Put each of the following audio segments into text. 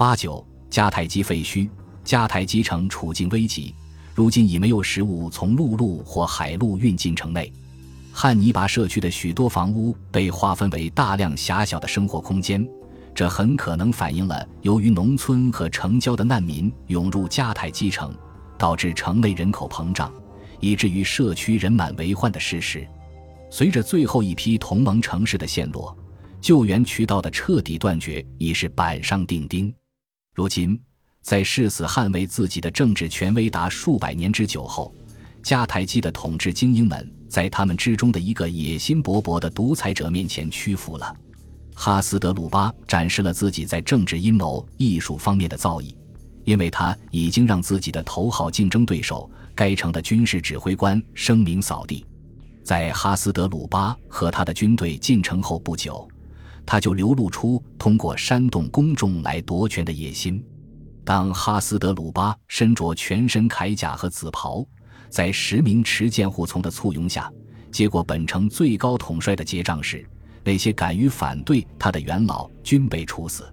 八九，迦太基废墟，迦太基城处境危急，如今已没有食物从陆路或海路运进城内。汉尼拔社区的许多房屋被划分为大量狭小的生活空间，这很可能反映了由于农村和城郊的难民涌入迦太基城，导致城内人口膨胀，以至于社区人满为患的事实。随着最后一批同盟城市的陷落，救援渠道的彻底断绝已是板上钉钉。如今，在誓死捍卫自己的政治权威达数百年之久后，迦太基的统治精英们。在他们之中的一个野心勃勃的独裁者面前屈服了。哈斯德鲁巴展示了自己在政治阴谋、艺术方面的造诣，因为他已经让自己的头号竞争对手该城的军事指挥官声名扫地。在哈斯德鲁巴和他的军队进城后不久，他就流露出通过煽动公众来夺权的野心。当哈斯德鲁巴身着全身铠甲和紫袍。在十名持剑护从的簇拥下，接过本城最高统帅的结账时，那些敢于反对他的元老均被处死。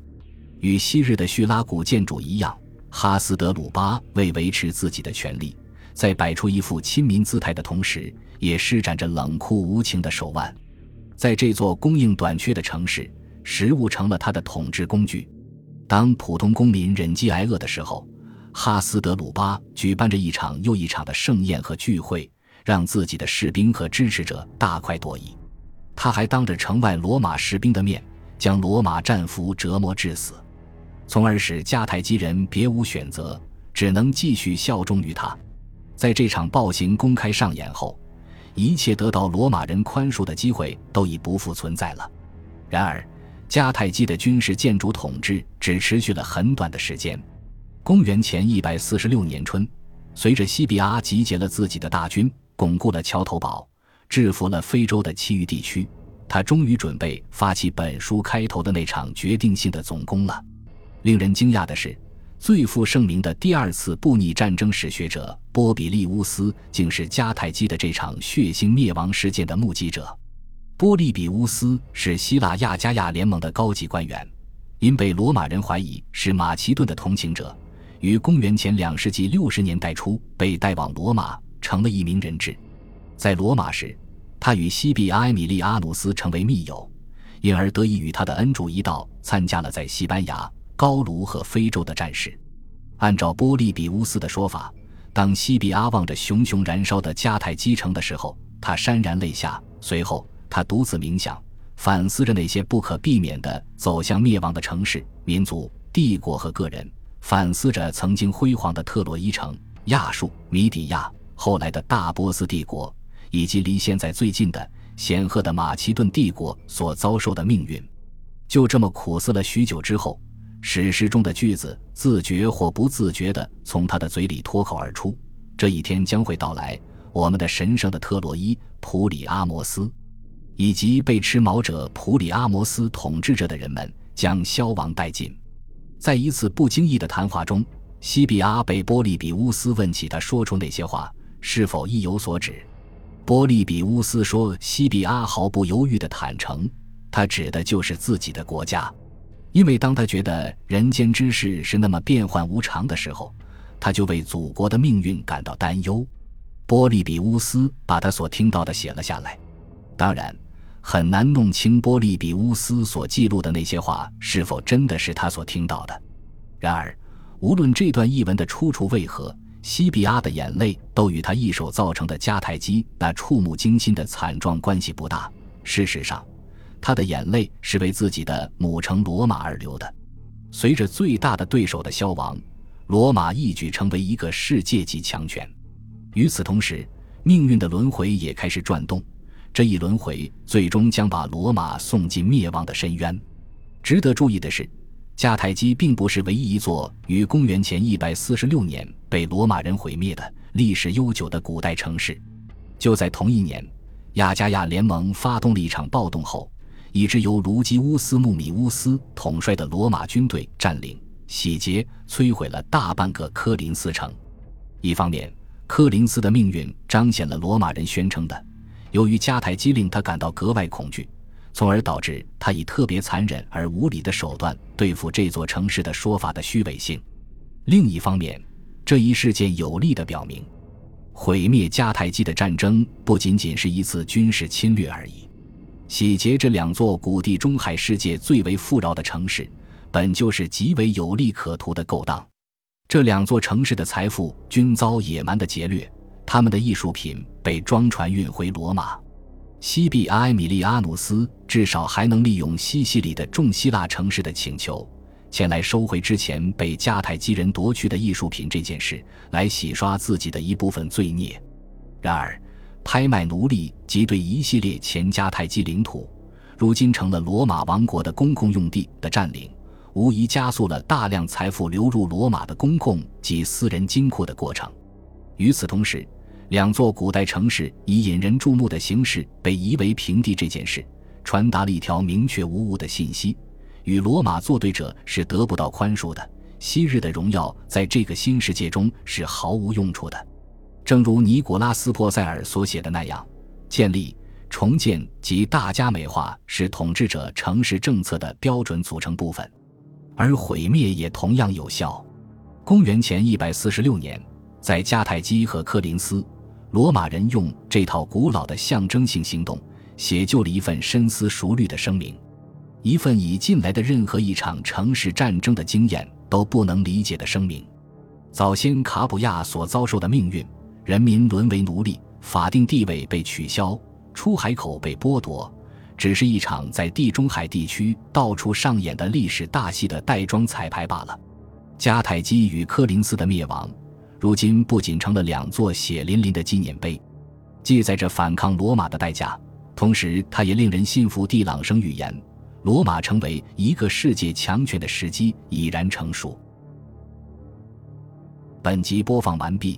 与昔日的叙拉古建筑一样，哈斯德鲁巴为维持自己的权力，在摆出一副亲民姿态的同时，也施展着冷酷无情的手腕。在这座供应短缺的城市，食物成了他的统治工具。当普通公民忍饥挨饿的时候，哈斯德鲁巴举办着一场又一场的盛宴和聚会，让自己的士兵和支持者大快朵颐。他还当着城外罗马士兵的面，将罗马战俘折磨致死，从而使迦太基人别无选择，只能继续效忠于他。在这场暴行公开上演后，一切得到罗马人宽恕的机会都已不复存在了。然而，迦太基的军事建筑统治只持续了很短的时间。公元前一百四十六年春，随着西比阿集结了自己的大军，巩固了桥头堡，制服了非洲的其余地区，他终于准备发起本书开头的那场决定性的总攻了。令人惊讶的是，最负盛名的第二次布匿战争史学者波比利乌斯，竟是迦太基的这场血腥灭亡事件的目击者。波利比乌斯是希腊亚加亚联盟的高级官员，因被罗马人怀疑是马其顿的同情者。于公元前两世纪六十年代初被带往罗马，成了一名人质。在罗马时，他与西比阿埃米利阿努斯成为密友，因而得以与他的恩主一道参加了在西班牙、高卢和非洲的战事。按照波利比乌斯的说法，当西比阿望着熊熊燃烧的迦太基城的时候，他潸然泪下。随后，他独自冥想，反思着那些不可避免地走向灭亡的城市、民族、帝国和个人。反思着曾经辉煌的特洛伊城、亚述、米底亚，后来的大波斯帝国，以及离现在最近的显赫的马其顿帝国所遭受的命运，就这么苦思了许久之后，史诗中的句子自觉或不自觉地从他的嘴里脱口而出：“这一天将会到来，我们的神圣的特洛伊普里阿摩斯，以及被吃毛者普里阿摩斯统治着的人们将消亡殆尽。”在一次不经意的谈话中，西比阿被波利比乌斯问起，他说出那些话是否意有所指。波利比乌斯说：“西比阿毫不犹豫地坦诚，他指的就是自己的国家，因为当他觉得人间之事是那么变幻无常的时候，他就为祖国的命运感到担忧。”波利比乌斯把他所听到的写了下来，当然。很难弄清波利比乌斯所记录的那些话是否真的是他所听到的。然而，无论这段译文的出处为何，西比阿的眼泪都与他一手造成的迦太基那触目惊心的惨状关系不大。事实上，他的眼泪是为自己的母城罗马而流的。随着最大的对手的消亡，罗马一举成为一个世界级强权。与此同时，命运的轮回也开始转动。这一轮回最终将把罗马送进灭亡的深渊。值得注意的是，迦太基并不是唯一一座于公元前一百四十六年被罗马人毁灭的历史悠久的古代城市。就在同一年，亚加亚联盟发动了一场暴动后，一支由卢基乌斯·穆米乌斯统帅的罗马军队占领、洗劫、摧毁了大半个科林斯城。一方面，科林斯的命运彰显了罗马人宣称的。由于迦太基令他感到格外恐惧，从而导致他以特别残忍而无理的手段对付这座城市的说法的虚伪性。另一方面，这一事件有力地表明，毁灭迦太基的战争不仅仅是一次军事侵略而已。洗劫这两座古地中海世界最为富饶的城市，本就是极为有利可图的勾当。这两座城市的财富均遭野蛮的劫掠，他们的艺术品被装船运回罗马。西庇埃米利阿努斯至少还能利用西西里的众希腊城市的请求，前来收回之前被迦太基人夺去的艺术品这件事，来洗刷自己的一部分罪孽。然而，拍卖奴隶及对一系列前迦太基领土，如今成了罗马王国的公共用地的占领，无疑加速了大量财富流入罗马的公共及私人金库的过程。与此同时，两座古代城市以引人注目的形式被夷为平地这件事，传达了一条明确无误的信息：与罗马作对者是得不到宽恕的。昔日的荣耀在这个新世界中是毫无用处的。正如尼古拉斯·珀塞尔所写的那样，建立、重建及大加美化是统治者城市政策的标准组成部分，而毁灭也同样有效。公元前一百四十六年，在迦太基和科林斯，罗马人用这套古老的象征性行动，写就了一份深思熟虑的声明，一份以近来的任何一场城市战争的经验都不能理解的声明。早先卡普亚所遭受的命运。人民沦为奴隶，法定地位被取消，出海口被剥夺，只是一场在地中海地区到处上演的历史大戏的带妆彩排罢了。迦太基与科林斯的灭亡，如今不仅成了两座血淋淋的纪念碑，记载着反抗罗马的代价，同时它也令人信服地朗生预言：罗马成为一个世界强权的时机已然成熟。本集播放完毕。